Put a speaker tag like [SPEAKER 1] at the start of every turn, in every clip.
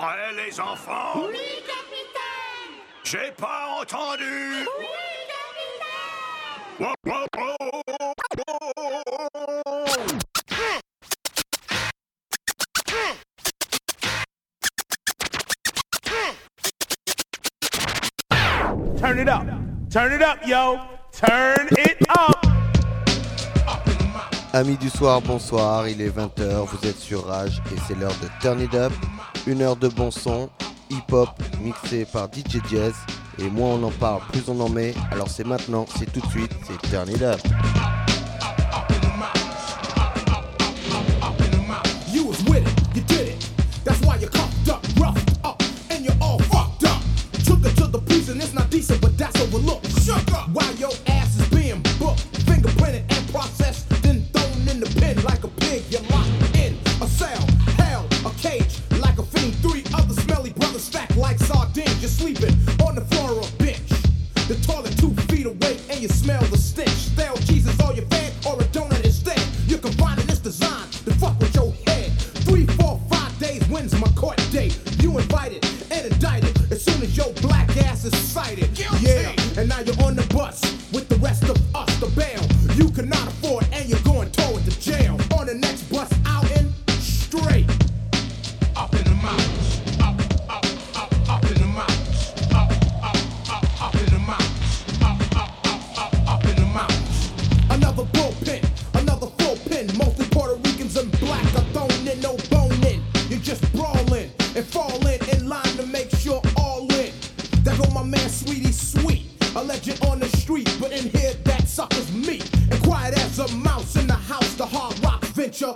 [SPEAKER 1] prêts, les enfants
[SPEAKER 2] Oui, capitaine
[SPEAKER 1] J'ai pas entendu
[SPEAKER 2] Oui, capitaine
[SPEAKER 1] wow, wow, wow.
[SPEAKER 3] Turn it up. Turn it up, yo. Turn it up.
[SPEAKER 4] Amis du soir, bonsoir, il est 20h, vous êtes sur Rage et c'est l'heure de Turn It Up, une heure de bon son, hip-hop mixé par DJ Jazz. Et moins on en parle, plus on en met, alors c'est maintenant, c'est tout de suite, c'est Turn It Up.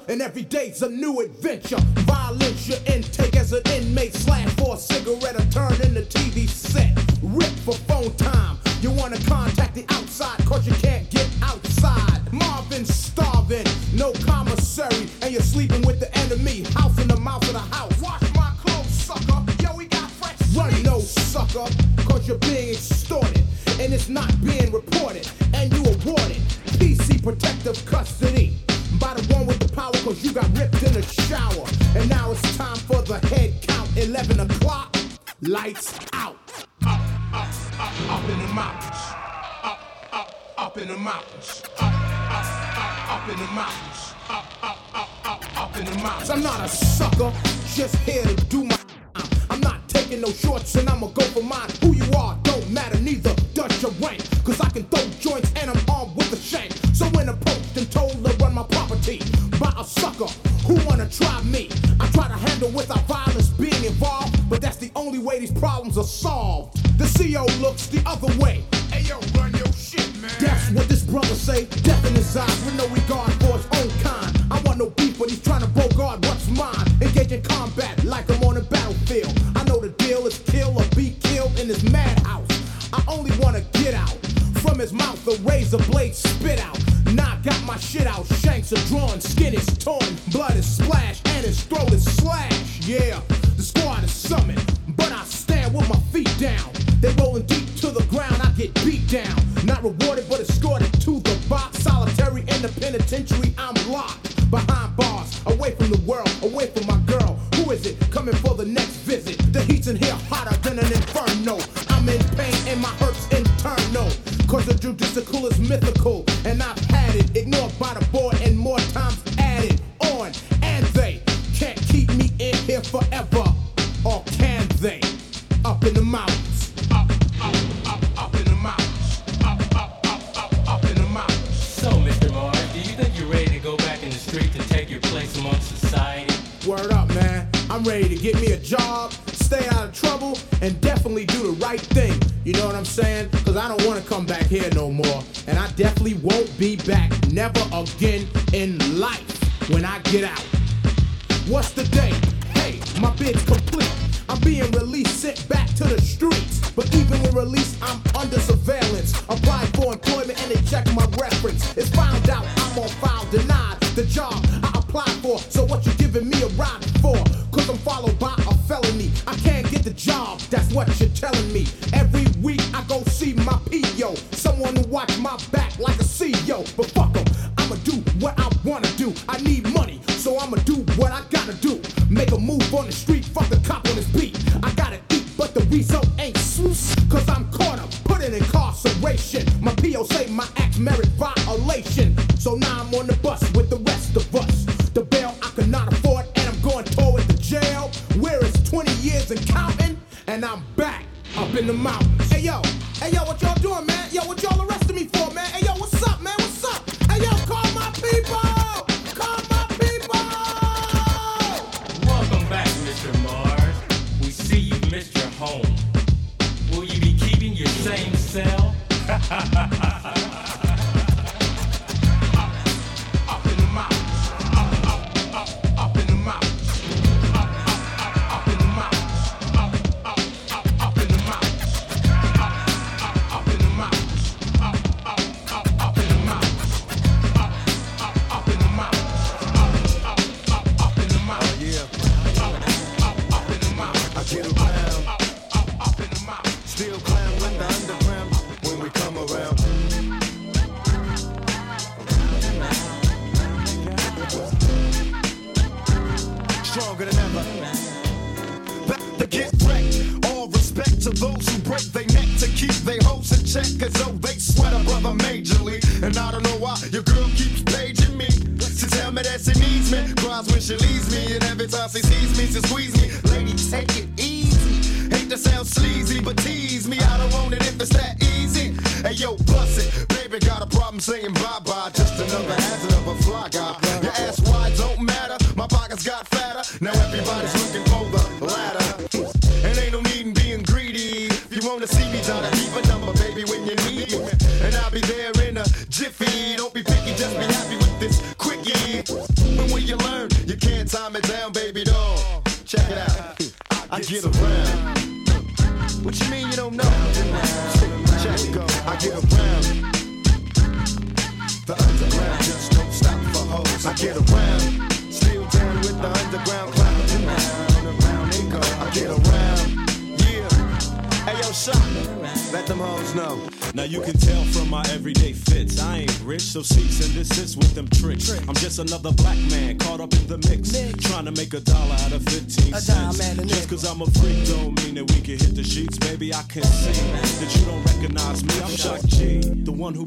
[SPEAKER 5] and every day's a new adventure. Violence your intake as an inmate, slash for a cigarette, or turn in the TV set. Rip for phone time. You wanna contact the out mountains. Up, up, up, up in the mountains. Up, up, up, up, up in the mountains. I'm not a sucker, just here to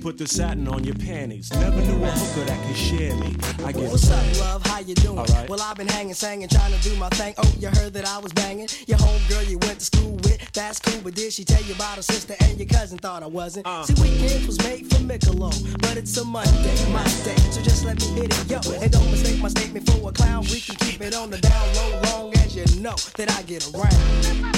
[SPEAKER 6] put the
[SPEAKER 7] satin on your panties. Never knew a hooker that could share me. I get
[SPEAKER 8] What's up, love? How you doing?
[SPEAKER 7] Alright.
[SPEAKER 8] Well, I've been hanging, singing, trying to do my thing. Oh, you heard that I was banging. Your homegirl you went to school with, that's cool. But did she tell you about her sister and your cousin? Thought I wasn't.
[SPEAKER 7] Uh.
[SPEAKER 8] See, weekends was made for Michelob, but it's a Monday, my day. So just let me hit it, yo. And don't mistake my statement for a clown. We can keep it on the down low, long as you know that I get around.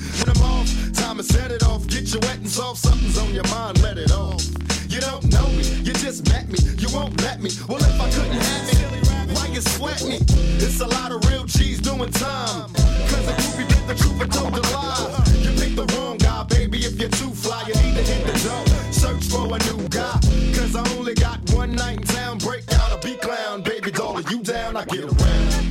[SPEAKER 9] Time to set it off. Get you wet and soft. Something's on your mind. Let it off. You don't know me. You just met me. You won't let me. Well, if I couldn't have me, why you sweat me? It's a lot of real G's doing time. Cause the groupie bit the truth and told the lie. You picked the wrong guy, baby. If you're too fly, you need to hit the door. Search for a new guy. Cause I only got one night in town. Break out a B clown, baby. Doll, you down? I get around.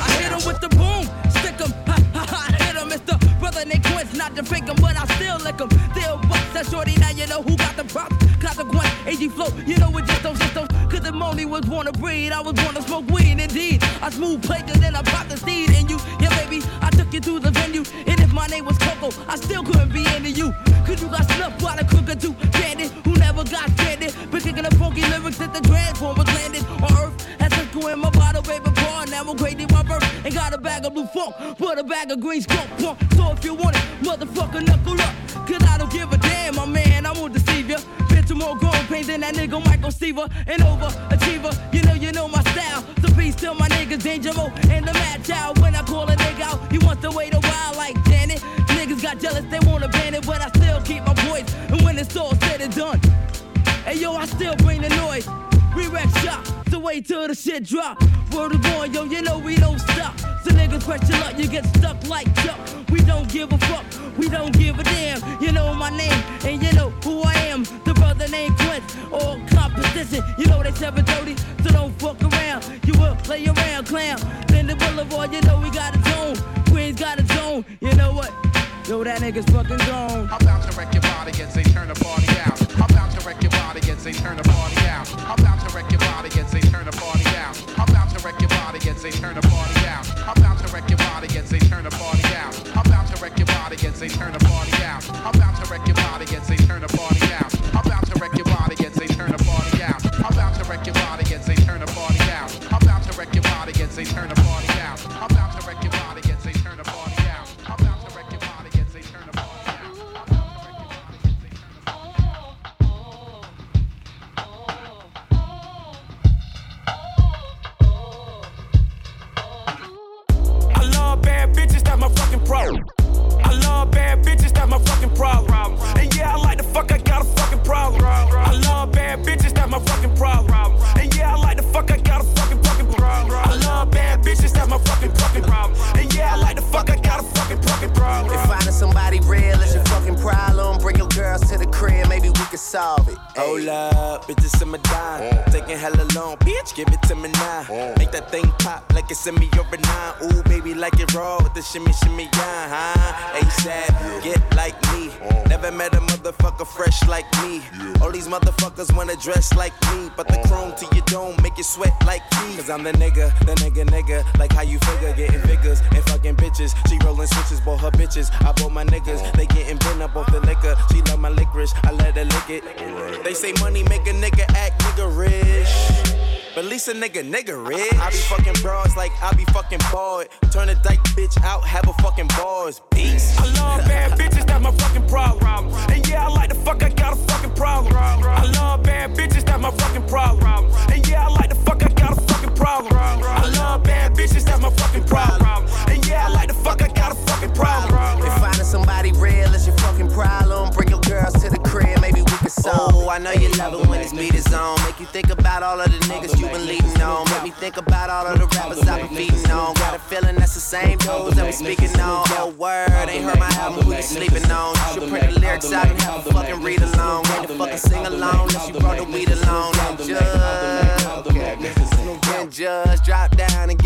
[SPEAKER 10] I hit him with the boom, stick him. Ha ha ha, hit him. It's the brother named Quince, not to fake him, but I still lick him. Still bust that shorty, now you know who got the props. Consequence, AG flow, you know it just don't, just don't. Cause the money was born to breed, I was born to smoke weed, indeed. I smooth places, then I popped the seed in you. Yeah, baby, I took you to the venue. And if my name was Coco, I still couldn't be into you. Cause you got snuffed by the crook or two bandit who never got funky lyrics that the transformers landed on earth. Had Cisco in my bottle, baby. Now I'm crazy my birth. Ain't got a bag of blue funk, but a bag of green skunk punk. So if you want it, motherfucker, knuckle up. Cause I don't give a damn, my man, I won't deceive ya. Bitch, I'm more growing pain than that nigga Michael Seaver. An overachiever, you know, you know my style. So peace to my niggas, Danger Mo and the Mad Child. When I call a nigga out, he wants to wait a while like Janet. Niggas got jealous, they wanna ban it, but I still keep my voice. And when it's all said and done, hey yo, I still bring the noise. We wreck shop, so wait till the shit drop. Word is born, yo, you know we don't stop. So niggas question luck, you get stuck like Chuck. We don't give a fuck, we don't give a damn. You know my name, and you know who I am. The brother named Quint, all competition. You know they seven dirty, so don't fuck around. You will play around, clown. Then the boulevard, you know we got a zone. Queens got a zone, you know what? Yo, that nigga's fucking gone.
[SPEAKER 11] I'm about to wreck your body as they turn the party out. To wreck your body as they turn the party out. I'm about to wreck your body as they turn the party out. I'm about to wreck your body as they turn the party out. I'm about to wreck your body as they turn the party out. I'm about to wreck your body as they turn the party out. I'm about to wreck your body as they turn the party out. I'm about to wreck your body as they turn the party out. I'm about to wreck your body as they turn the party out. I'm about to wreck your body as they turn the
[SPEAKER 12] just drop down and get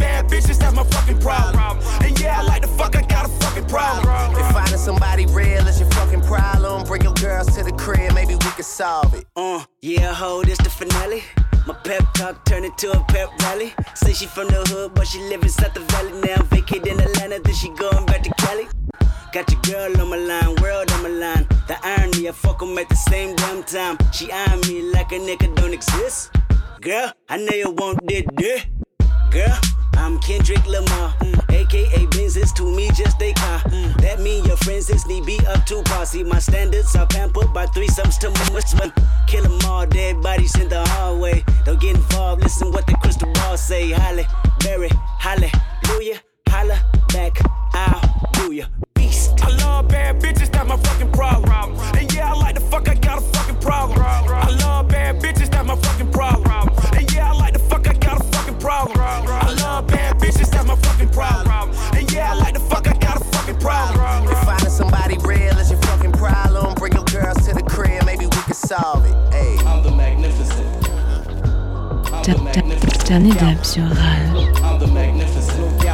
[SPEAKER 13] bad bitches, that's my fucking problem. And yeah, I like the fuck, I got a fucking problem.
[SPEAKER 14] If finding somebody real is your fucking problem, bring your girls to the crib, maybe we can solve it.
[SPEAKER 12] Uh, yeah, ho, this the finale. My pep talk turned into a pep rally. Say she from the hood, but she live inside the valley now. Vacate in Atlanta, then she going back to Cali. Got your girl on my line, world on my line. The irony, I fuck 'em at the same damn time. She eyeing me like a nigga don't exist. Girl, I know you want this, this. Girl, I'm Kendrick Lamar, mm, aka Benz is to me just a car. Mm, that mean your friends is need be up to. See my standards are pampered by threesomes to my Kill 'em all, dead bodies in the hallway. Don't get involved, listen what the crystal ball say. Halle, Berry, hallelujah, holla back, I'll do ya. Beast.
[SPEAKER 13] I love bad bitches, that's my fucking problem. And yeah, I like the fuck, I got a fucking problem. I love bad bitches, that's my fucking problem. And yeah, I like the fuck, I problem. I love bad bitches, that's my fucking problem. And yeah, I like the fuck, I got a fucking problem.
[SPEAKER 14] If finding
[SPEAKER 15] somebody real is your fucking
[SPEAKER 14] problem, bring your girls to the crib, maybe we can solve it. Hey.
[SPEAKER 16] I'm the magnificent. I'm the magnificent. I'm the magnificent.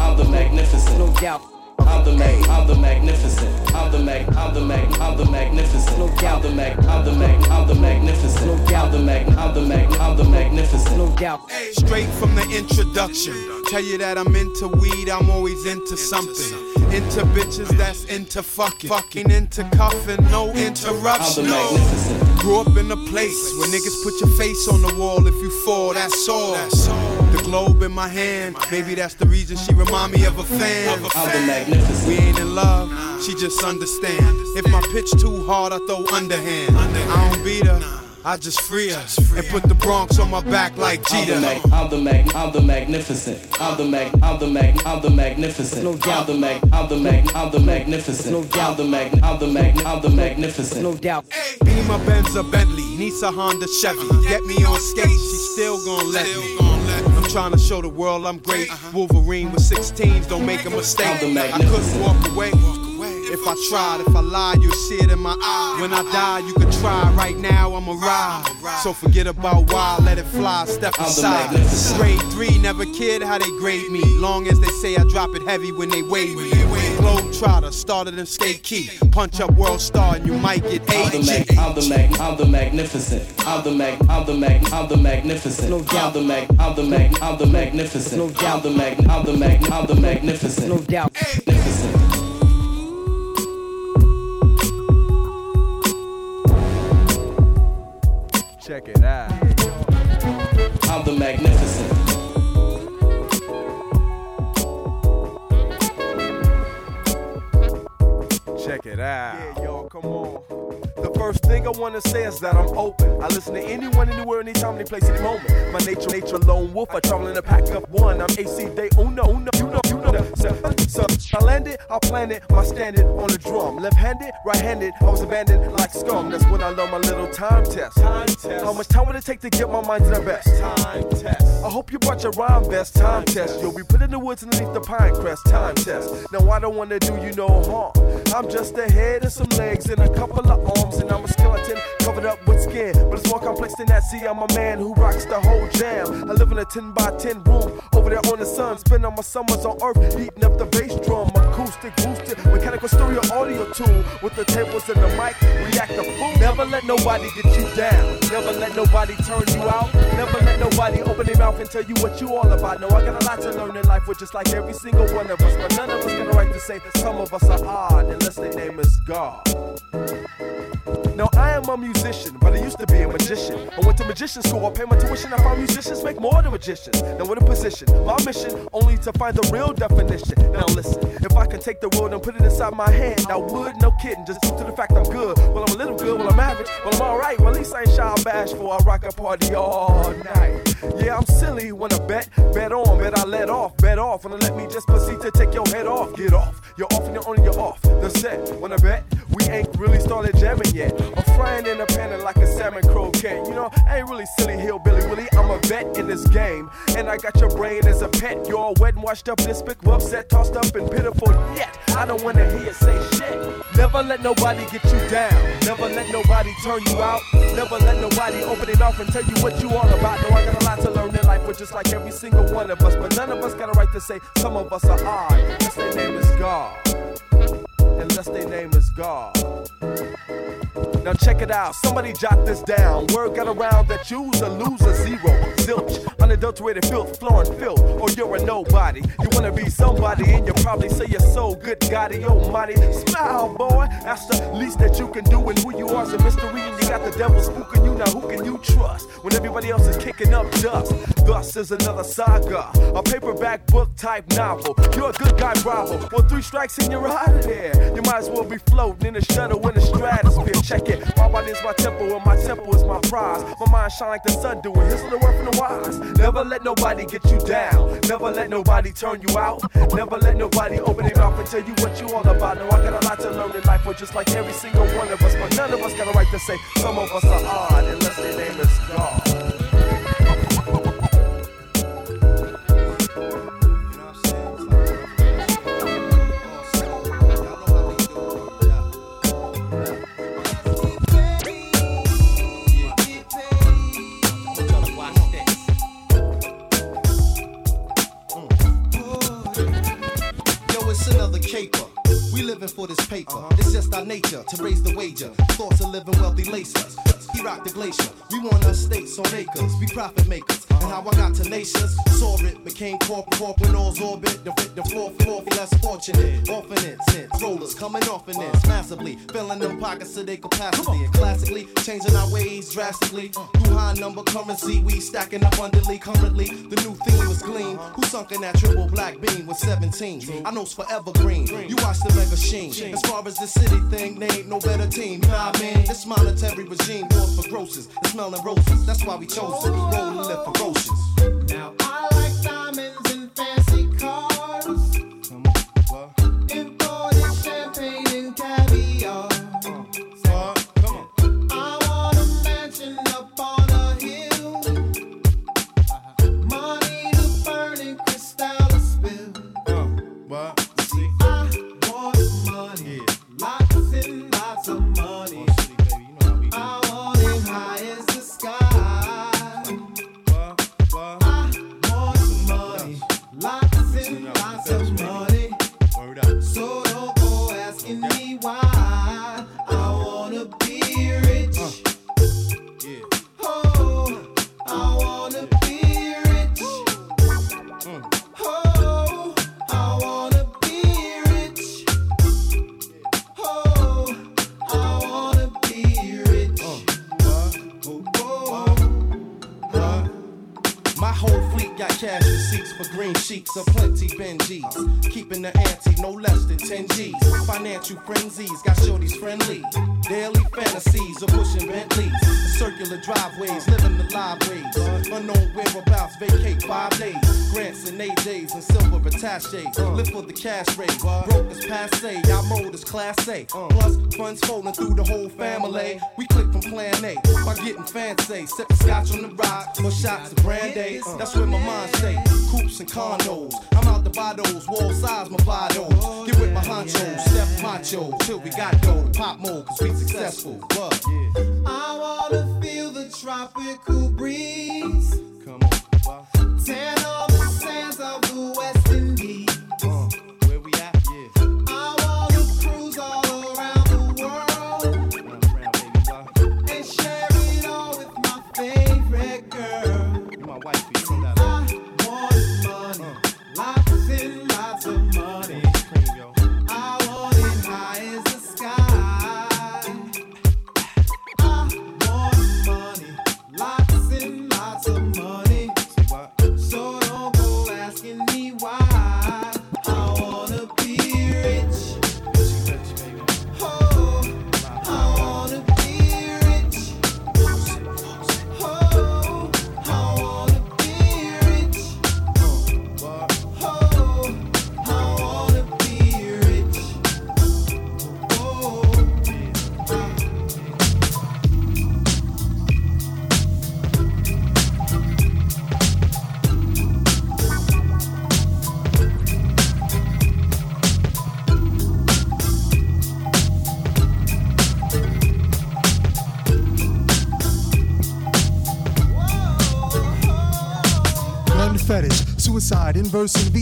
[SPEAKER 16] I'm the magnificent the mag, I'm the magnificent. I'm the mag, I'm the mag, I'm the magnificent. No doubt. I'm the mag, I'm the mag, I'm the magnificent. No doubt. I'm the mag, I'm the mag, I'm the magnificent. No doubt.
[SPEAKER 17] Straight from the introduction. Tell you that I'm into weed, I'm always into something. Into bitches that's into fucking. Fucking into cuffing, no interruption.
[SPEAKER 16] I'm the magnificent.
[SPEAKER 17] Grew up in a place where niggas put your face on the wall if you fall, that's all. The globe in my hand, maybe that's the reason she remind me of a fan.
[SPEAKER 16] I'm the magnificent.
[SPEAKER 17] We ain't in love, she just understand. If my pitch too hard, I throw underhand. I don't beat her. I just free her and put the Bronx on my back like
[SPEAKER 16] I'm the
[SPEAKER 17] Jeter.
[SPEAKER 16] mag, I'm the mag, I'm the magnificent. I'm the mag, I'm the mag, I'm the magnificent. No doubt. I'm the mag, I'm the mag, I'm the magnificent. No doubt. I'm the mag, I'm the mag, I'm the magnificent. No doubt.
[SPEAKER 17] Beamer, Benz, or Bentley, Nisa, Honda, Chevy. Get me on skates, she still gon' let me. Trying to show the world I'm great. Wolverine with 16s, don't make a mistake. I couldn't walk away. If I tried, if I lied, you'll see it in my eye. When I die, you can try. Right now, I'm a ride. So forget about why, let it fly, step aside. Grade three, never kid how they grade me. Long as they say I drop it heavy when they weigh me. Globe trotter, started in skate key. Punch up world star and you might get
[SPEAKER 16] I'm the mag, I'm the mag, I'm the magnificent. I'm the mag, I'm the mag, I'm the magnificent. No doubt. I'm the mag, I'm the mag, I'm the magnificent. No doubt. I'm the mag, I'm the mag, I'm the magnificent. No doubt. Magnificent.
[SPEAKER 18] Check it out.
[SPEAKER 16] I'm the magnificent.
[SPEAKER 18] Check it out.
[SPEAKER 17] Yeah, y'all, come on. The first thing I wanna say is that I'm open. I listen to anyone, anywhere, anytime, any place, any moment. My nature, nature, lone wolf. I travel in a pack of one. I'm AC Day Uno, Uno, I landed, I planted my standard on the drum. Left-handed, right-handed, I was abandoned like scum. That's when I learned my little time test. Time test. How much time would it take to get my mind to the best? Time test. I hope you brought your rhyme best. Time test. You'll be put in the woods underneath the pine crest. Time test. Now I don't wanna do you no harm. I'm just a head and some legs and a couple of arms, and I'm a skeleton covered up with skin. But it's more complex than that. See, I'm a man who rocks the whole jam. I live in a 10 by 10 room over there on the sun. Spend all my summers on earth, heating up the bass drum. Acoustic, boosted, mechanical stereo audio tool with the tables and the mic. React the fool. Never let nobody get you down. Never let nobody turn you out. Never let nobody open their mouth and tell you what you all about. No, I got a lot to learn in life, with just like every single one of us. But none of us got a right to say some of us are odd unless their name is God. Now I am a musician, but I used to be a magician. I went to magician school, I paid my tuition. I found musicians make more than magicians. Now what a position, my mission only to find the real definition. Now listen, if I could take the world and put it inside my hand, I would, no kidding. Just to the fact I'm good. Well, I'm a little good, well I'm average, well I'm alright. Well at least I ain't shy or bashful. I rock a party all night. Yeah, I'm silly when I bet, bet on, bet I let off, bet off. I let me just proceed to take your head off, get off. You're off and you're on, you're off. The set, when I bet, we ain't really started jamming yet. I'm frying in a pan like a salmon croquette. You know, I ain't really silly hillbilly Willie. I'm a vet in this game. And I got your brain as a pet. You're all wet and washed up, despicable, upset, tossed up, and pitiful. Yet, I don't wanna hear say shit. Never let nobody get you down. Never let nobody turn you out. Never let nobody open it off and tell you what you all about. No, I got a lot to learn in life, but just like every single one of us. But none of us got a right to say some of us are odd. Unless their name is God. Unless their name is God. Now check it out, somebody jot this down. Word got around that you's a loser, zero, zilch, unadulterated filth, flooring filth, or you're a nobody. You wanna be somebody, and you probably say you're so good, God almighty. Smile, boy, that's the least that you can do, and who you are's a mystery, and you got the devil spooking you. Now who can you trust when everybody else is kicking up dust? Thus is another saga, a paperback book type novel. You're a good guy, bravo. Well, three strikes and you're out of there. You might as well be floating in a shuttle in the stratosphere. Check it. My body is my temple, and my temple is my prize. My mind shine like the sun doing. Here's the word from the wise. Never let nobody get you down. Never let nobody turn you out. Never let nobody open their mouth and tell you what you all about. No, I got a lot to learn in life, but just like every single one of us. But none of us got a right to say some of us are odd unless their name is God.
[SPEAKER 15] This paper. It's just our nature to raise the wager. Thoughts of living wealthy lace us. He rocked the glacier. We want us states on acres. We profit makers. And how I got tenacious. Saw it, became corporate. Corporate all's orbit. The fit the fourth for less fortunate. Orphanage, rollers coming off in this massively. Filling them pockets to their capacity. And classically changing our ways drastically. Through high number currency, we stacking up underly. Currently, the new theme was gleam. Who sunk in that triple black beam with 17? I know's forever green. You watch the mega sheen. As far as the city thing, they ain't no better team. You know what I mean? This monetary regime wars for grosses. It's smelling roses. That's why we chose it. Roll and ferocious. Financial frenzies silver attaches. Live for the cash rate. Broke is passe, our mode is class A. Plus, funds folding through the whole family. We click from plan A by getting fancy. Sipping scotch on the rocks or shots of brandy. That's where my mind stay. Coops and condos. I'm out the buy those. Wall size, my vados. Get with my honchos. Step macho. Till we got dough. Pop mode, cause we successful. What?
[SPEAKER 8] I wanna feel the tropical breeze.
[SPEAKER 15] Come on.
[SPEAKER 8] Tan on the sands of the West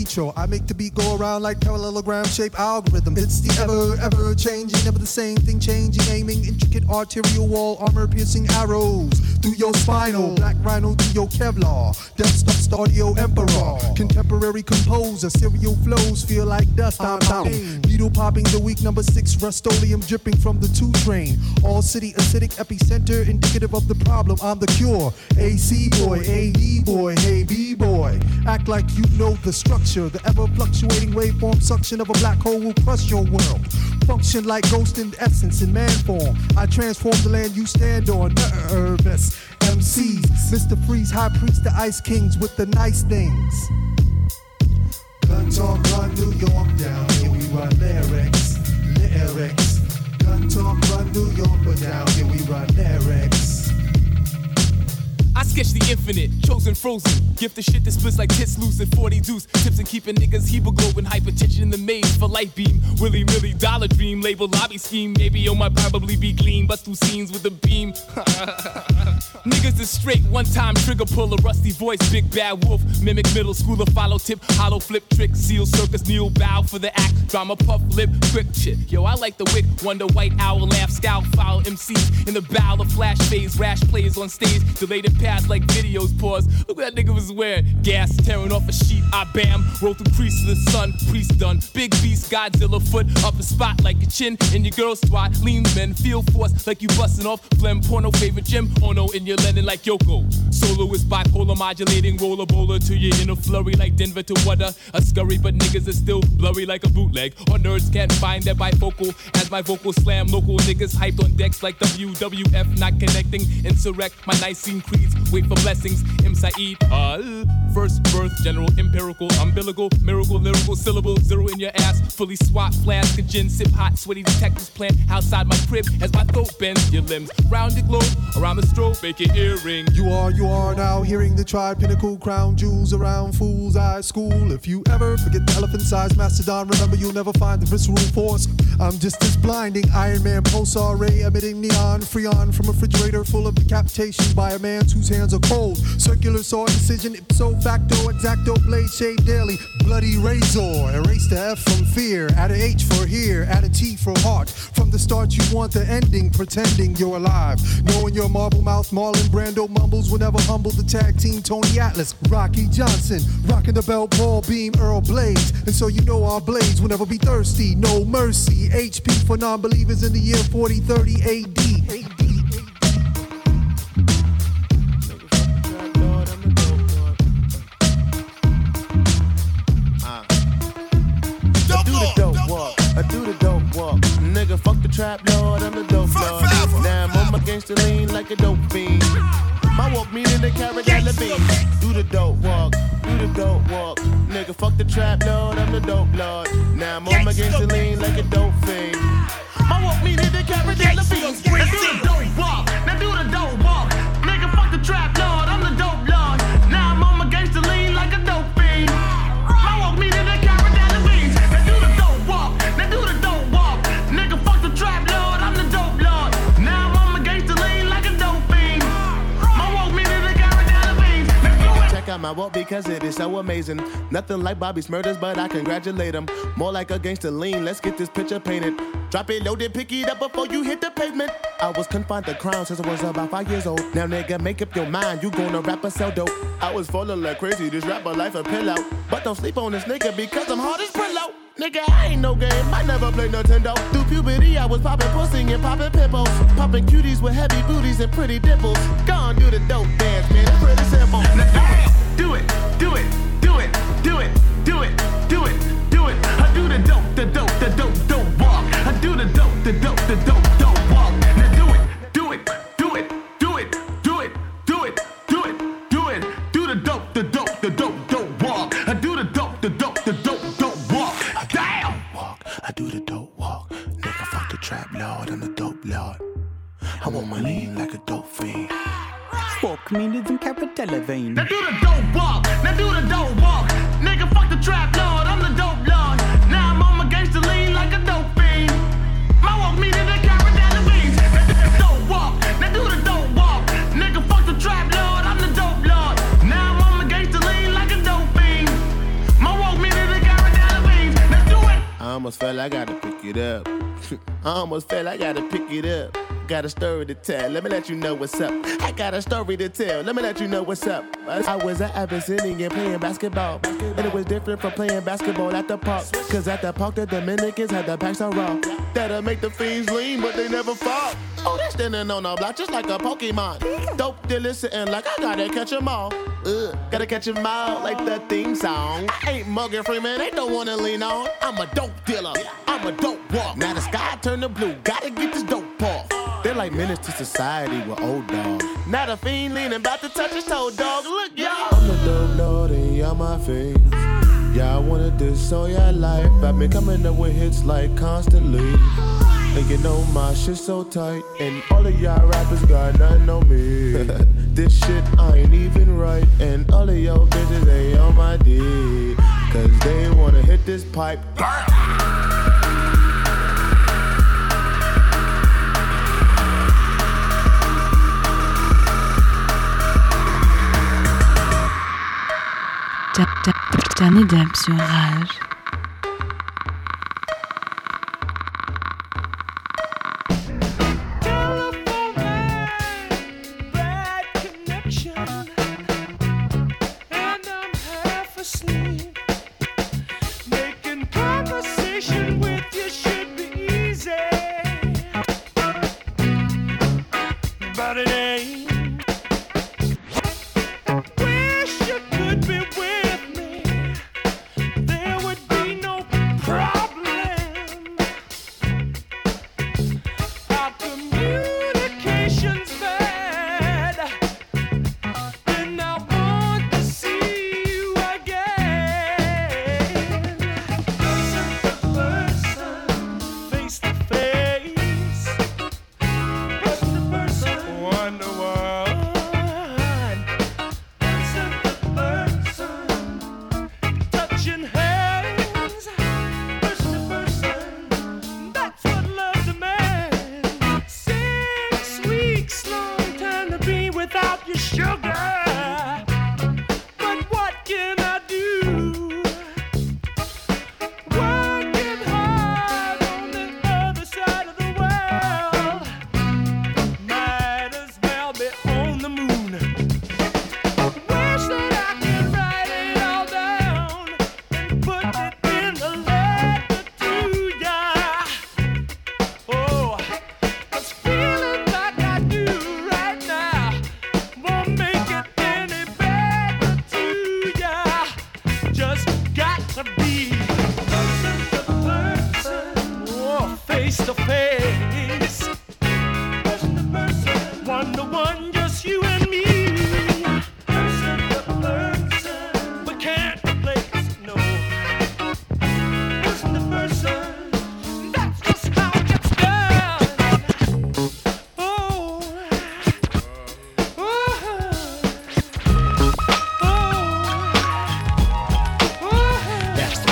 [SPEAKER 8] I
[SPEAKER 19] make the beat go around like parallelogram shape algorithm. It's the ever, ever changing, never the same thing changing. Aiming intricate arterial wall, armor piercing arrows through your spinal. Black rhino through your Kevlar. Death Star audio emperor. Contemporary composer, serial flows feel like dust. I'm down. Needle popping the week number six, Rust-Oleum dripping from the two train. All city acidic epicenter, indicative of the problem. I'm the cure. AC boy, AD boy, hey B boy. Act like you know the structure. The ever fluctuating waveform suction of a black hole will crush your world. Function like ghost in essence in man form. I transform the land you stand on. Nervous MCs, Mr. Freeze, High Priest, the Ice Kings with the nice things. Gun talk, run New York down. Here we run lyrics, lyrics. Gun talk, run New York, but down here we run lyrics.
[SPEAKER 20] I Sketch the infinite, chosen frozen. Gift the shit that splits like tits loose and 40 deuce. Tips and keeping niggas hemoglobin, hypertension in the maze for light beam. Willy Millie dollar dream, label lobby scheme. Maybe on my probably be gleam. Bust through scenes with a beam. Niggas is straight, one time trigger pull, a rusty voice, big bad wolf. Mimic middle schooler, follow tip, hollow flip trick, seal circus, kneel bow for the act. Drama puff lip, quick shit. Yo, I like the wick, wonder white owl, laugh, scowl, foul MCs in the bow of flash phase, rash plays on stage, delayed past like videos pause. Look what that nigga was wearing. Gas tearing off a sheet, I bam, roll through crease to the sun, priest done. Big beast, Godzilla foot up a spot like your chin in your girl squat. Lean men, feel force like you busting off phlegm, porno favorite gym. Oh no, in your Lennon like Yoko. Soloist bipolar modulating roller bowler to your inner flurry like Denver to water. A scurry, but niggas is still blurry like a bootleg. Or nerds can't find their bifocal as my vocal slam. Local niggas hyped on decks like WWF, not connecting. Insurrect my Nicene creeds, wait for blessings. M. Saeed, uh, first birth, general empirical, umbilical, miracle, lyrical syllable, zero in your ass. Fully swat, flask, of gin, sip hot, sweaty detectives plant outside my crib as my throat bends. Your limbs round the globe, around the strobe, make your earring.
[SPEAKER 19] You are, you are now hearing the tri pinnacle crown jewels around fool's eye school. If you ever forget the elephant sized mastodon, remember you'll never find the visceral force. I'm just as blinding Iron Man pulsar ray emitting neon freon from a refrigerator full of decapitation by a man whose hands are cold. Circular saw incision ipso facto exacto blade shave daily. Bloody razor erase the F from fear. Add a H for here, add a T for heart. From the start you want the ending, pretending you're alive. Knowing your marble mouth Marlon Brando mumbles will never humble the tag team Tony Atlas, Rocky Johnson, rocking the belt ball beam Earl Blades. And so you know our blades will never be thirsty, no mercy. HP for non-believers in the year 4030 AD.
[SPEAKER 21] Do My lean like a dope fiend. My walk meaning the carrot and the bean. Do the dope walk, do the dope walk. Nigga, fuck the trap lord, I'm the dope lord. Now I'm on my gangster lean like a dope fiend. My walk meaning the carrot and the bean. Now do the dope my walk because it is so amazing. Nothing like Bobby Shmurda, but I congratulate him. More like a gangster lean. Let's get this picture painted. Drop it loaded, pick it up before you hit the pavement. I was confined to crime since I was about five years old. Now, nigga, make up your mind. You gonna rap or sell dope. I was falling like crazy. This rapper life a pillow. But don't sleep on this nigga because I'm hard as pillow. Nigga, I ain't no game. I never played Nintendo. Through puberty, I was popping pussy and popping pimples. Popping cuties with heavy booties and pretty dimples. Gone do the dope dance, man. It's pretty simple. Do it, do it, do it, do it, do it, do it, do it. I do the dope, the dope, the dope, dope walk. I do the dope, the dope, the dope, dope walk. Now do it, do it, do it, do it, do it, do it, do it, do it. Do the dope, the dope, the dope, dope walk. I do the dope, the dope, the dope, dope walk. Damn. Walk, I do the dope walk. Nigga, fuck the trap lord, I'm the dope lord. I want my lean like a dope fiend.
[SPEAKER 22] Walk meaner than Caradella vein.
[SPEAKER 21] Now do the dope walk. Now do the dope walk. Nigga, fuck the trap lord. I'm the dope lord. Now I'm on my gangster lean like a dope fiend. My walk me to the carrot and the beans. Now do the dope walk. Now do the dope walk. Nigga, fuck the trap lord. I'm the dope lord. Now I'm on my gangster lean like a dope fiend. My walk me to the carrot and the do it. I almost felt I gotta pick it up. I almost felt I gotta pick it up. Got a story to tell, let me let you know what's up. I got a story to tell, let me let you know what's up. I was at Abyssinian playing basketball. And it was different from playing basketball at the park. Cause at the park, the Dominicans had the packs on raw. That'll make the fiends lean, but they never fall. Oh, they standing on the block just like a Pokemon. Dope dealer sitting like I gotta catch 'em all. Ugh, gotta catch catch 'em all like the theme song. I ain't Morgan Freeman, ain't no one to lean on. I'm a dope dealer, I'm a dope walk. Now the sky turned to blue, gotta get this dope off. They're like menace to society with old dogs. Not a fiend leaning, about to touch his toe, dog. Look, y'all. I'm the dope lord and y'all my face. Y'all wanted this all your life. I've been coming up with hits like constantly. And you know my shit so tight. And all of y'all rappers got nothing on me. this shit I ain't even right. And all of y'all bitches they on my dick. Cause they wanna hit this pipe.
[SPEAKER 23] Turn it up sur Rage.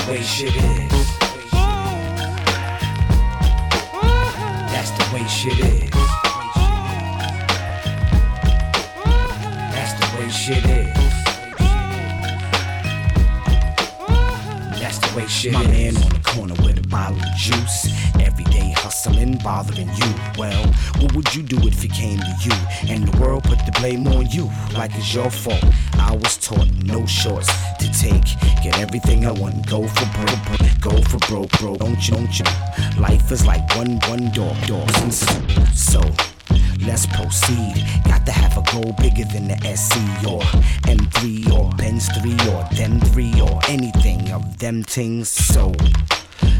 [SPEAKER 23] The
[SPEAKER 24] way shit is. That's the way shit is. That's the way shit is. That's the way shit
[SPEAKER 25] My
[SPEAKER 24] is.
[SPEAKER 25] man on the corner with a bottle of juice. Every day hustling, bothering you. Well, what would you do if it came to you? And the world put the blame on you, like it's your fault. I was taught no shorts to take. Get everything I want, go for broke, go for broke, broke. Don't you, don't you? Life is like one, one door, so. so Let's proceed. Got to have a goal bigger than the SC or M3 or Benz 3 or them 3 or anything of them things. So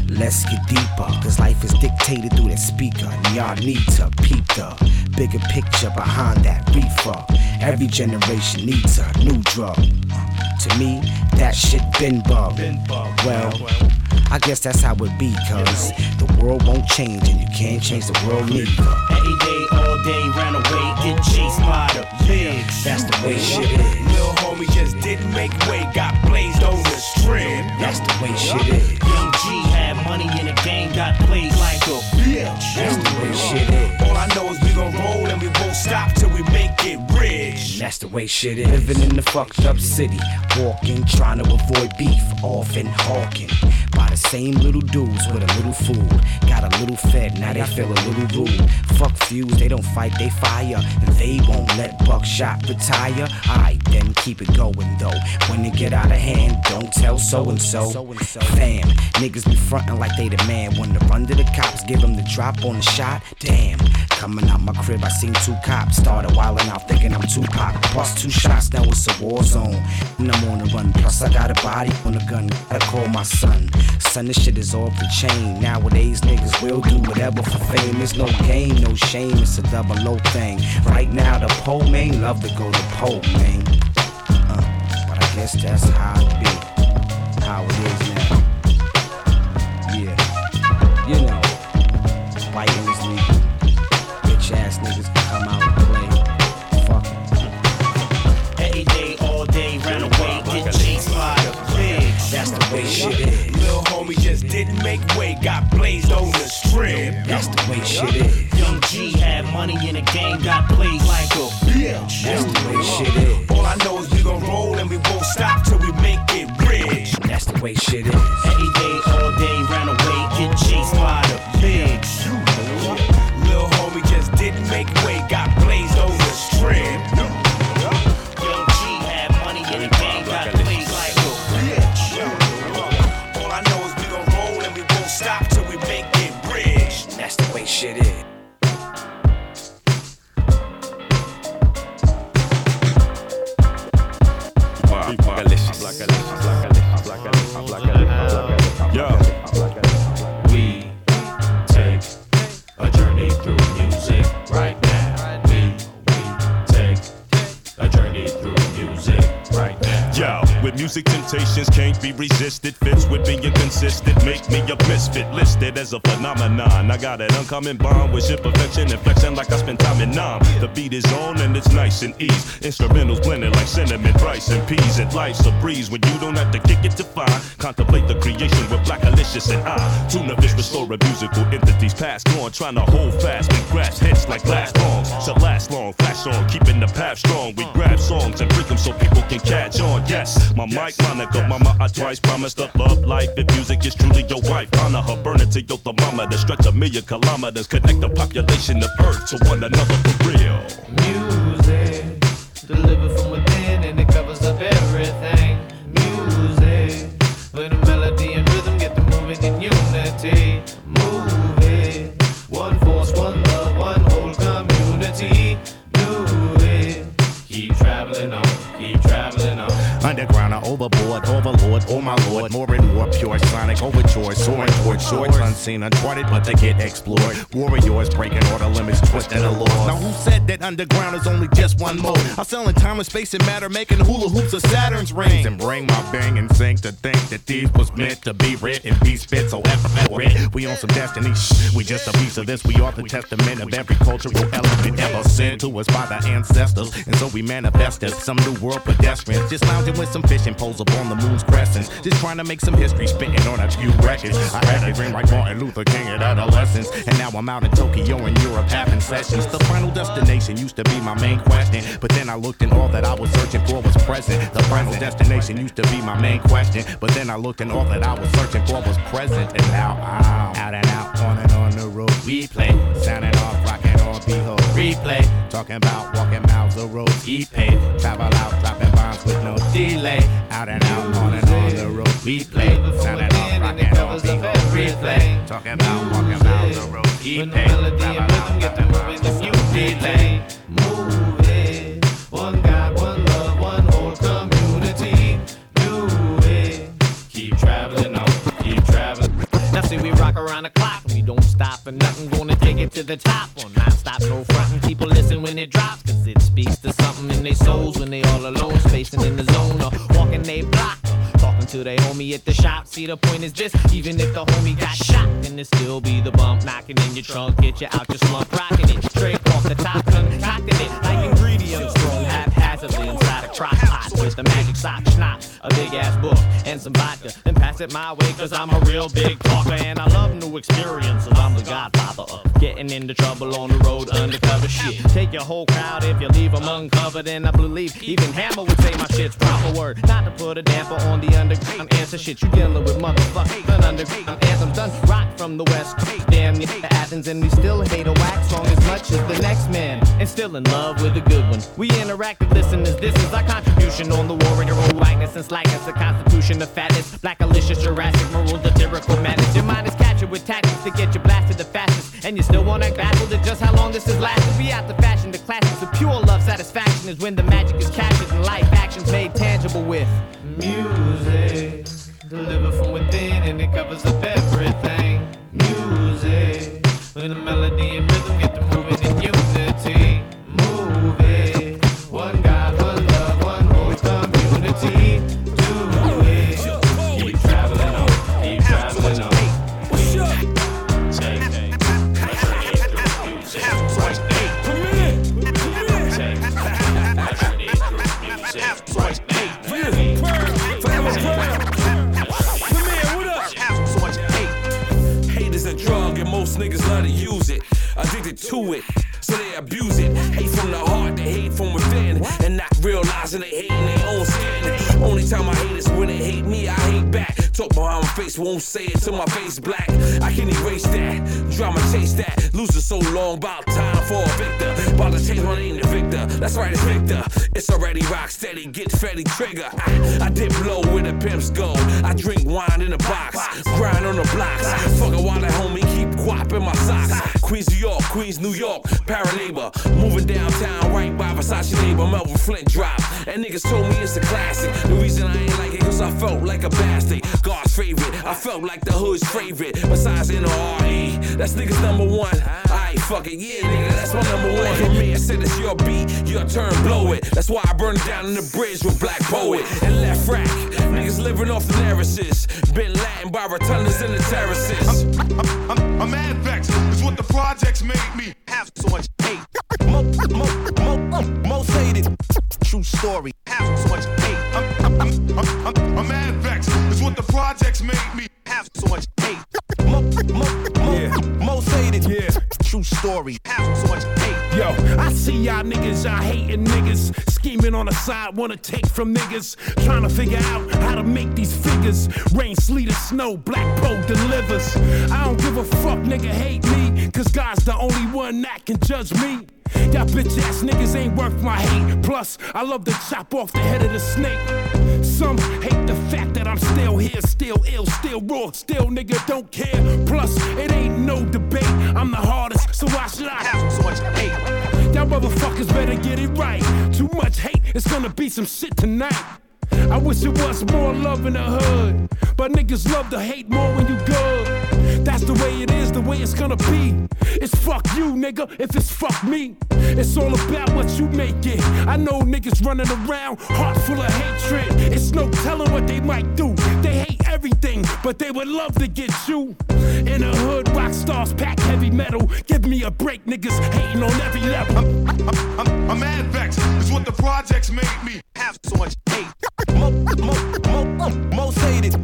[SPEAKER 25] let's get deeper. Cause life is dictated through the speaker. And y'all need to peep the bigger picture behind that reefer. Every generation needs a new drug. To me, that shit been bug. Well, I guess that's how it be, cause the world won't change and you can't change the world neither.
[SPEAKER 24] Every day, day, ran away, get chased by the pigs.
[SPEAKER 25] That's the way shit is.
[SPEAKER 24] Lil homie just didn't make way, got blazed on the strip.
[SPEAKER 25] That's the way shit is.
[SPEAKER 24] Young G had money in the game, got played like a bitch.
[SPEAKER 25] That's the way shit is.
[SPEAKER 24] All I know is we gon' roll and we won't stop till we make it rich.
[SPEAKER 25] That's the way shit is. Living in the fucked up city, walking, trying to avoid beef, often hawking. By the same little dudes with a little food. Got a little fed, now they feel a little rude. Fuck fuse, they don't fight, they fire. And they won't let buckshot retire. I then keep it going though. When it get out of hand, don't tell so and so. Fam, niggas be frontin' like they the man. When the run to the cops, give them the drop on the shot. Damn, coming out my crib, I seen two cops. Started wildin' out thinking I'm Tupac. Bust two shots, now it's a war zone. And I'm on the run, plus I got a body on the gun. Gotta call my son. Son, this shit is off the chain. Nowadays, niggas will do whatever for fame. It's no game, no shame, it's a double O thing. Right now, the pole man love to go to pole, man. Uh, but I guess that's how it be. How it is now. Yeah, you know. inviting
[SPEAKER 26] just way, got blazed on the strip.
[SPEAKER 25] That's the way shit is.
[SPEAKER 24] Young G had money in the game, got blazed like a bitch.
[SPEAKER 25] That's the way shit is.
[SPEAKER 26] All I know is we gon' roll and we won't stop till we make it rich.
[SPEAKER 25] That's the way shit is.
[SPEAKER 27] Temptations can't be resisted. Fits with being consistent, make me a misfit. Listed as a phenomenon. I got an uncommon bond with shit perfection and flexing like I spend time in Nam. The beat is on and it's nice and ease. Instrumentals blended like cinnamon, rice, and peas. And life's a breeze when you don't have to kick it to find. Contemplate the creation with Blackalicious and I. Tuna fish restore a musical entities past gone. Trying to hold fast and grasp hits like glass bombs. To last long, flash on, keeping the path strong. We grab songs and break them so people can catch on. Yes, my mic Monica, mama, I twice promised to love life. If music is truly your wife, honor her, burn it to your thermometer. Stretch a million kilometers, connect the population of Earth to one another for real.
[SPEAKER 23] Music, delivered
[SPEAKER 28] or overlord, oh my lord, more and more pure sonic overjoyed, soaring towards shores unseen, uncharted, but they get explored. Warriors breaking all the limits, twisting the laws. Now who said that underground is only just one mode? I sell in time and space and matter, making hula hoops of Saturn's rings, and bring my bang and sing to think that these was meant to be written, be spit so effortless. We on some destiny, shh, we just a piece of this. We are the testament of every cultural element ever sent to us by the ancestors, and so we manifest as some new world pedestrians, just lounging with some fishing poles up on the moon's crescents, just trying to make some history, spitting on a few records. I had a dream like Martin Luther King at adolescence, and now I'm out in Tokyo and Europe having sessions. The final destination used to be my main question, but then I looked and all that I was searching for was present. The final destination used to be my main question, but then I looked and all that I was searching for was present, and now I'm out and out, on and on the road. We play, sounding off, rocking on, behold. Replay, talking about walking miles of road. Eat paid, travel out, dropping bombs with no delay. Out and out, on and on the road. We play, sounding off, rocking on, behold. Replay, talking about walking miles of road. Eat paid, travel out, dropping bombs with no delay.
[SPEAKER 23] Move it, one God, one love, one whole community. Do it, keep traveling on, keep traveling.
[SPEAKER 29] Now see we rock around the clock we don't stop for nothing. Gonna take it to the top on non stop, no their souls when they all alone, spacing in the zone or walking they block. Talking to their homie at the shop. See the point is this, even if the homie got shot, then it still be the bump knocking in your trunk, get you out your slump, rocking it straight off the top, concocting it like ingredients thrown haphazardly inside a crock pot with the magic sock schnapps, a big ass book, and some vodka. Then pass it my way, cause I'm a real big talker and I love new experiences. I'm the godfather of getting into trouble on the road, undercover shit. Take your whole crowd if you leave them uncovered, and I believe even Hammer would say my shit's proper word. Not to put a damper on the underground answer shit. You dealing with motherfuckers, an underground anthems done rock from the west damn near to Athens, and we still hate a wax song as much as the next man, and still in love with a good one. We interactive listeners, this is our contribution on the warrior old whiteness and slackness, the constitution of fatness, Blackalicious, Jurassic, moral, satirical madness. Your mind is captured with tactics to get you blasted the fastest, and you still want to baffled at just how long this has lasted. We out the fashion, the classics of pure love satisfaction is when the magic is captured and life actions made tangible with
[SPEAKER 23] Music, delivered from within, and it covers up everything. Music, with a melody and get to use it.
[SPEAKER 30] Addicted to it, so they abuse it. Hate from the heart, they hate from within. And not realizing they hate in their own skin. Only time I hate is when they hate me, I hate back. Talk behind my face, won't say it till my face black. I can erase that, drama chase that. Losing so long, about time for a victor. About to change my name to Victor. That's right, it's Victor. It's already rock steady, get Freddy trigger. I, I dip low where the pimps go. I drink wine in a box, grind on the blocks. Fuck a wallet, homie, keep guap in my socks. Queens, New York, Queens, New York, Paraneighbor. Moving downtown, right by Versace neighbor, Melvin Flint drop. And niggas told me it's a classic. The reason I ain't like it, cause I felt like a bastard. God's favorite, I felt like the hood's favorite. Besides NRE, that's niggas number one. Alright, fuck it, yeah, nigga, that's my number one. For me, I said it's your beat, your turn, blow it. That's why I burned down in the bridge with Black Poet and left rack. Niggas living off the narratives. Been Latin by rotundas and the terraces.
[SPEAKER 15] I'm, I'm, I'm mad vexed. is what the projects made me have so much hate.
[SPEAKER 31] Mo, mo, mo, mo, most hated. True story.
[SPEAKER 15] Have so much hate. I'm, I'm, I'm, I'm, I'm, mad vexed. It's what the projects made me so much hate.
[SPEAKER 31] Mo, mo, mo, most hated. Yeah. True story.
[SPEAKER 15] Have so much hate.
[SPEAKER 32] Yo, I see y'all niggas, y'all hating niggas. Scheming on the side, wanna take from niggas. Trying to figure out how to make these figures. Rain, sleet, or snow, Black Boat delivers. I don't give a fuck, nigga, hate me. Cause God's the only one that can judge me. Y'all bitch ass niggas ain't worth my hate. Plus, I love to chop off the head of the snake. Some hate the that I'm still here, still ill, still raw, still nigga don't care. Plus, it ain't no debate. I'm the hardest, so why should I
[SPEAKER 15] have so much hate?
[SPEAKER 32] Y'all motherfuckers better get it right. Too much hate, it's gonna be some shit tonight. I wish it was more love in the hood. But niggas love to hate more when you good. That's the way it is, the way it's gonna be. It's fuck you, nigga, if it's fuck me. It's all about what you make it. I know niggas running around, heart full of hatred. It's no telling what they might do. They hate everything, but they would love to get you. In the hood, rock stars pack heavy metal. Give me a break, niggas hating on every level.
[SPEAKER 15] I'm, I'm, I'm, I'm mad vexed. It's what the projects made me have so much hate.
[SPEAKER 31] Mo, mo, mo, mo, most hated.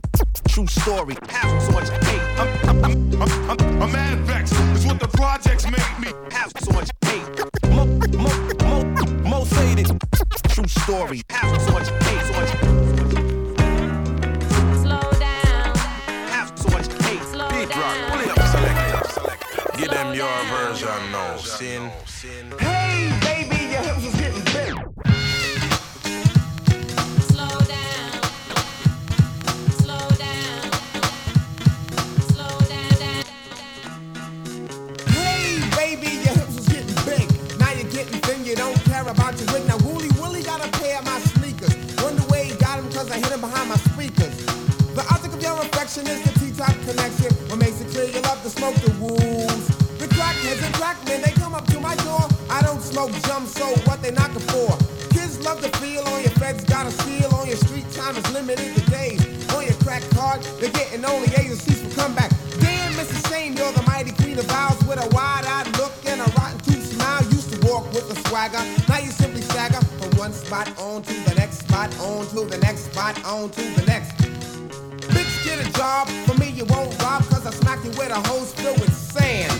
[SPEAKER 31] True story.
[SPEAKER 15] Have so much hate. I'm, I'm, I'm, I'm, I'm, I'm mad vexed. It's what the projects made me have so much hate.
[SPEAKER 31] True story.
[SPEAKER 15] Have so much hate. So much.
[SPEAKER 22] Slow down.
[SPEAKER 15] Have so much hate.
[SPEAKER 22] Slow
[SPEAKER 15] Deep rock.
[SPEAKER 22] down.
[SPEAKER 15] Pull it up. Select it.
[SPEAKER 7] Give them your version now, sin.
[SPEAKER 15] Hey, baby, your hips was getting big.
[SPEAKER 22] Slow down. Slow down.
[SPEAKER 33] The object of your affection is the T-top connection. What makes it clear you love to smoke the wolves. The crackheads and crackmen, they come up to my door. I don't smoke jump, so what they knocking for? Kids love to feel on your feds, got a seal on your street time is limited to days. On your crack card, they're getting only agencies for comeback. Damn, Mrs. Shane, you're the mighty queen of vows with a wide-eyed look and a rotten tooth smile. Used to walk with a swagger, now you simply stagger from one spot on to the next spot, on to the next spot, on to the next. Bitch, get a job. For me, you won't rob, cause I smack you with a hose filled with sand.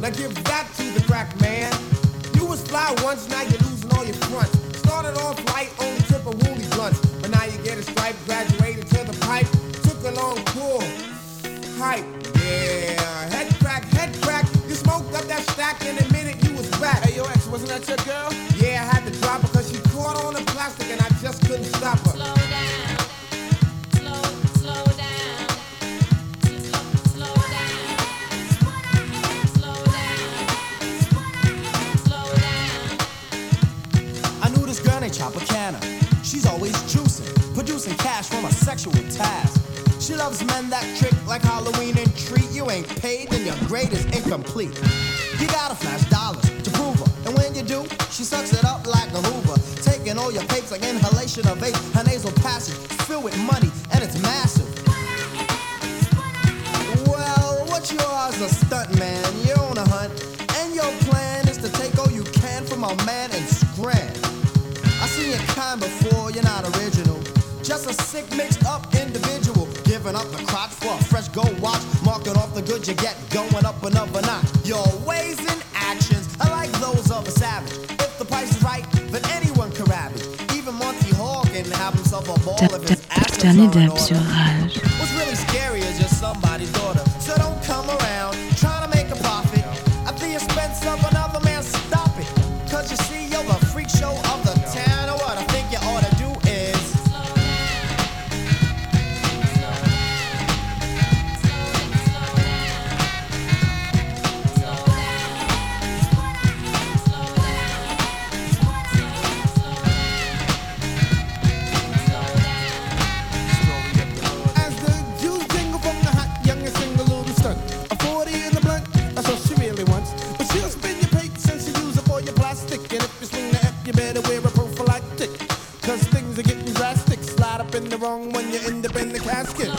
[SPEAKER 33] Now give that to the crack man. You was fly once, now you're losing all your fronts. Started off light on
[SPEAKER 34] task. She loves men that trick like Halloween and treat. You ain't paid, then your grade is incomplete. You gotta flash dollars to prove her. And when you do, she sucks it up like a Hoover. Taking all your papes like inhalation of vape. Her nasal passage filled with money, and it's massive. Well, what you are is a stunt man. You're on a hunt, and your plan is to take all you can from a man and scram. I seen your kind before, you're not original. Just a sick, mixed up
[SPEAKER 22] Giving up the crotch for a fresh gold watch. Marking off the good you get, going up another notch. Your ways and actions are like those of a savage. If the price is right, then anyone can it. Even Monty Hall can have himself a ball if his
[SPEAKER 35] Dernier
[SPEAKER 22] are in order.
[SPEAKER 15] Up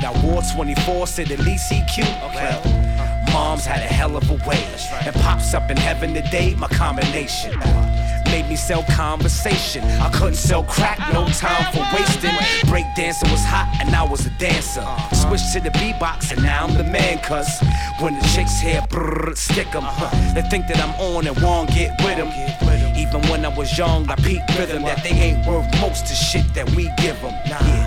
[SPEAKER 15] that I
[SPEAKER 25] wore 24 said at least he cute. Well, mom's had a hell of a way. And pops up in heaven today, my combination. Made me sell conversation. I couldn't sell crack, no time for wasting. Break dancing was hot, and I was a dancer. Switched to the beatbox, and now I'm the man. Cause when the chicks hear brrr, stick 'em, they think that I'm on and won't get with 'em. Even when I was young, I peeped rhythm that they ain't worth most of shit that we give 'em. Yeah,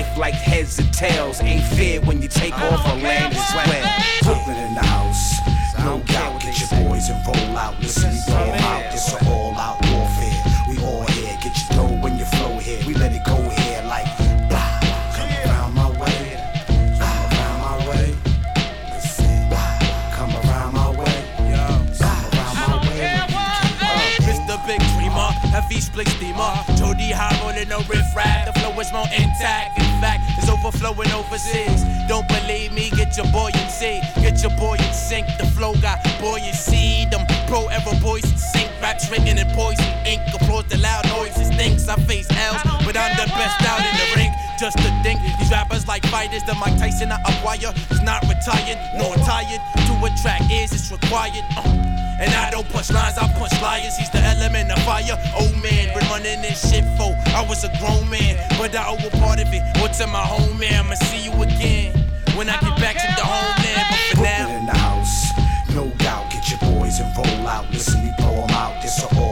[SPEAKER 25] life like heads and tails ain't fair when you take off a land as well. Brooklyn in the house, no doubt. Get your boys and roll out. Listen, we all out. It's an all out warfare. We all here. Get your dough when you flow here. We let it go here like blah. Come around my way. Come around my way. Blah. Come around my way. Come around my way.
[SPEAKER 36] Mr. Big Dreamer, heavy split steamer. Jody high rolling no riff raff. The flow is more intact. In fact, it's overflowing overseas. Don't believe me? Get your boy in sync. Get your boy in sync. The flow got buoyancy. Them pro ever boys in sync. Raps ringing in poison ink. Applause the loud noises. Thinks I face L's, but I'm the best out in the ring. Just to think, these rappers like fighters. The Mike Tyson I acquire is not retired nor tired. To attract ears, it's required. Uh. And I don't punch lines, I punch liars. He's the element of fire. Old man, been running this shit for. I was a grown man, but I owe a part of it. What's in my home man? I'ma see you again when I get back to the homeland. But for now,
[SPEAKER 25] in the house, no doubt. Get your boys and roll out. Listen, we blow 'em out. This a all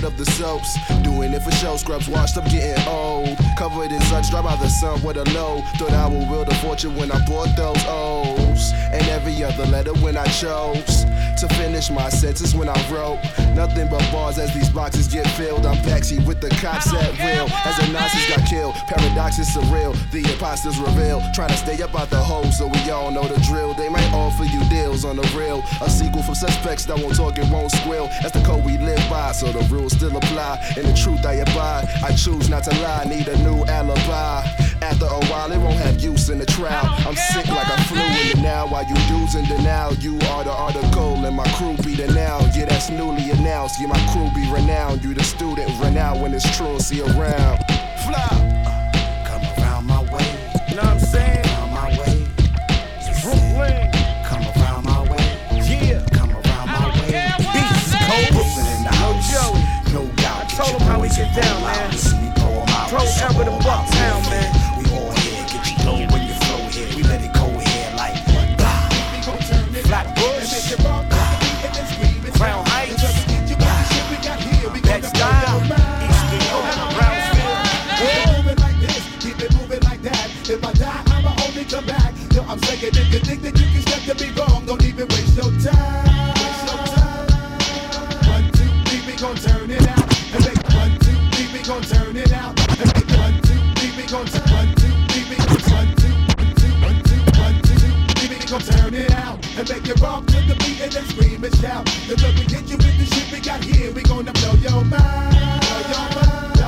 [SPEAKER 9] world of the soaps. Doing it for show, scrubs washed up, getting old. Covered in such, dry by the sun with a low. Thought I would wield a fortune when I bought those O's. And every other letter when I chose to finish my sentence when I wrote. Nothing but bars as these boxes get filled. I'm backseat with the cops at will. As the Nazis got killed, paradox is surreal. The imposters reveal. Trying to stay up out the hole so we all know the drill. They might offer you deals on the real. A sequel from suspects that won't talk and won't squeal. That's the code we live by, so the rules still apply. And the truth I abide. I choose not to lie, need a new alibi. After a while, it won't have use in the trial. I'm sick like I flu in the now. While you dudes in denial, you are the article, and my crew be the now. Yeah, that's newly announced. Yeah, my crew be renowned. You the student, run out when it's true. See around. Fly.
[SPEAKER 25] Come around my way.
[SPEAKER 9] Know what I'm saying? Get down, man. Pro ever the Bucktown, man.
[SPEAKER 5] Cause when we hit you with the shit we got here, we gonna blow your mind. Blow your mind.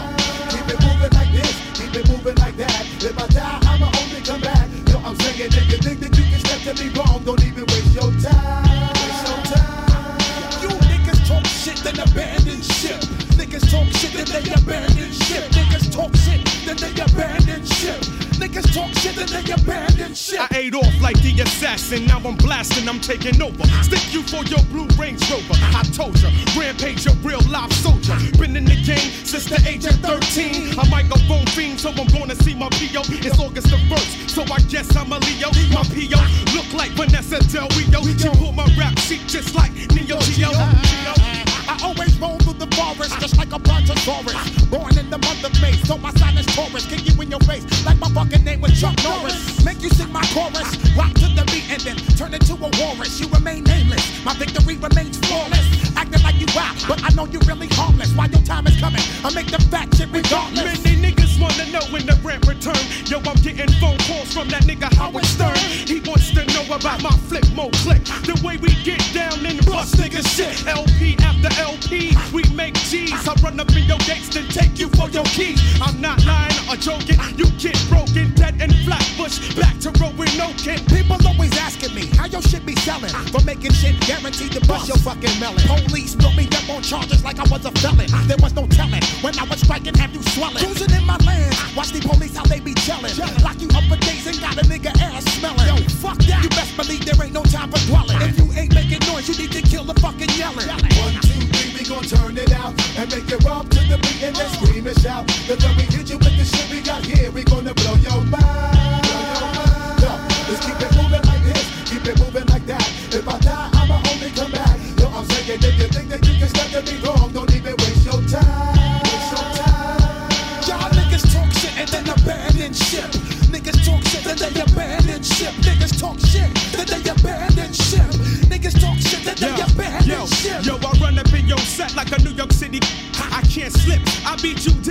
[SPEAKER 5] Keep it moving like this, keep it moving like that. If I die, I'ma only come back. Yo, I'm saying if you think that you can step to me wrong, don't even waste your time. Waste your time.
[SPEAKER 37] You niggas talk shit, then abandon ship. Niggas talk shit, then they abandon ship. Niggas talk shit, then they abandon ship. Niggas talk shit, then they abandon
[SPEAKER 38] I ate off like the assassin, now I'm blasting, I'm taking over. Stick you for your blue Range Rover. I told ya, rampage a real live soldier. Been in the game since the age of 13. A microphone fiend, so I'm gonna see my PO. It's August the 1st, so I guess I'm a Leo. My PO look like Vanessa Del Rio. She pull my rap sheet just like Neo Geo.
[SPEAKER 37] I always roll forest just like a brontosaurus. Born in the month of May, so my sign is Taurus. Kick you in your face like my fucking name was Chuck Norris. Make you sing my chorus, rock to the beat and then turn into a walrus. You remain nameless, my victory remains flawless. Acting like you wild, but I know you really harmless. While your time is coming, I make the fat shit regardless.
[SPEAKER 38] Many niggas wanna know when the rent return. Yo, I'm getting phone calls from that nigga Howard Stern. He wants to know about my flip mode click. The way we get down and bust niggas shit. LP after LP, we make G's. I run up in your gates, then take you for your keys. I'm not lying or joking. You get broken, dead and flatbush. Back to row with no kid.
[SPEAKER 37] People always asking me how your shit be selling. For making shit guaranteed to bust your fucking melon. Police put me up on charges like I was a felon. There was no telling when I was striking, have you swelling? Cruising in my land, watch the police how they be chilling. Lock you up for days and got a nigga ass smelling. Yo, fuck that. You best believe there ain't no time for dwelling. If you ain't making noise, you need to kill the fucking yelling.
[SPEAKER 5] One, two, three, we gon' turn it out and make it rock to the beat and then scream and shout. Cause when we hit you with the shit we got here, we gonna blow your mind. Blow your mind. Yo, let's keep it moving like this, keep it moving like that. If I die, I'ma only come back. Yo, I'm saying if you think that you can step to me wrong, don't even waste your time. Waste your time.
[SPEAKER 37] Y'all niggas talk shit and then abandon ship. Niggas talk shit and they abandon ship. Niggas talk shit then they abandon ship. Niggas talk shit then they abandon
[SPEAKER 38] Yo,
[SPEAKER 37] ship.
[SPEAKER 38] yo, I I beat you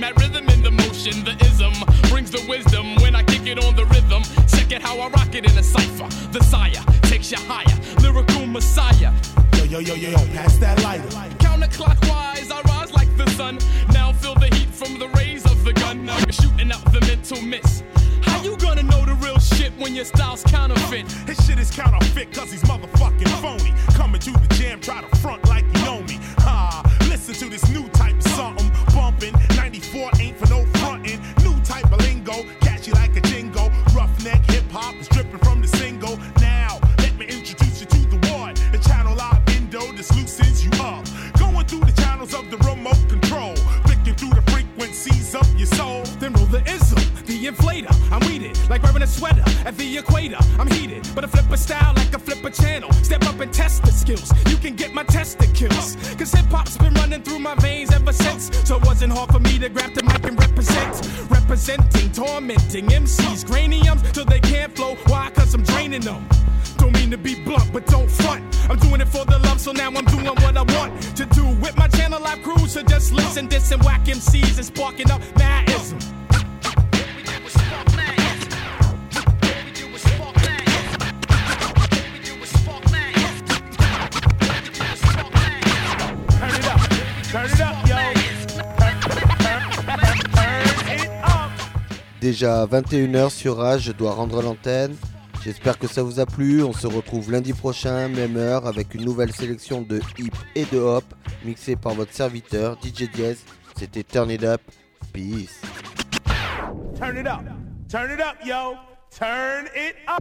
[SPEAKER 38] Mad
[SPEAKER 20] rhythm in the motion, the ism brings the wisdom when I kick it on the rhythm. Check it how I rock it in a cipher. The sire takes you higher, lyrical messiah.
[SPEAKER 37] Yo, yo, yo, yo, yo, pass that lighter.
[SPEAKER 20] Counterclockwise, I rise like the sun. Now feel the heat from the rays of the gun. Now you're shooting out the mental mist. How you gonna know the real shit when your style's counterfeit?
[SPEAKER 14] His shit is counterfeit cause he's motherfucking phony. Coming to the jam, try to front
[SPEAKER 39] 21h sur Rage, je dois rendre l'antenne. J'espère que ça vous a plu. On se retrouve lundi prochain, même heure, avec une nouvelle sélection de hip et de hop, mixée par votre serviteur DJ Diaz. C'était Turn It Up. Peace.
[SPEAKER 14] Turn it up. Turn it up, yo. Turn it up.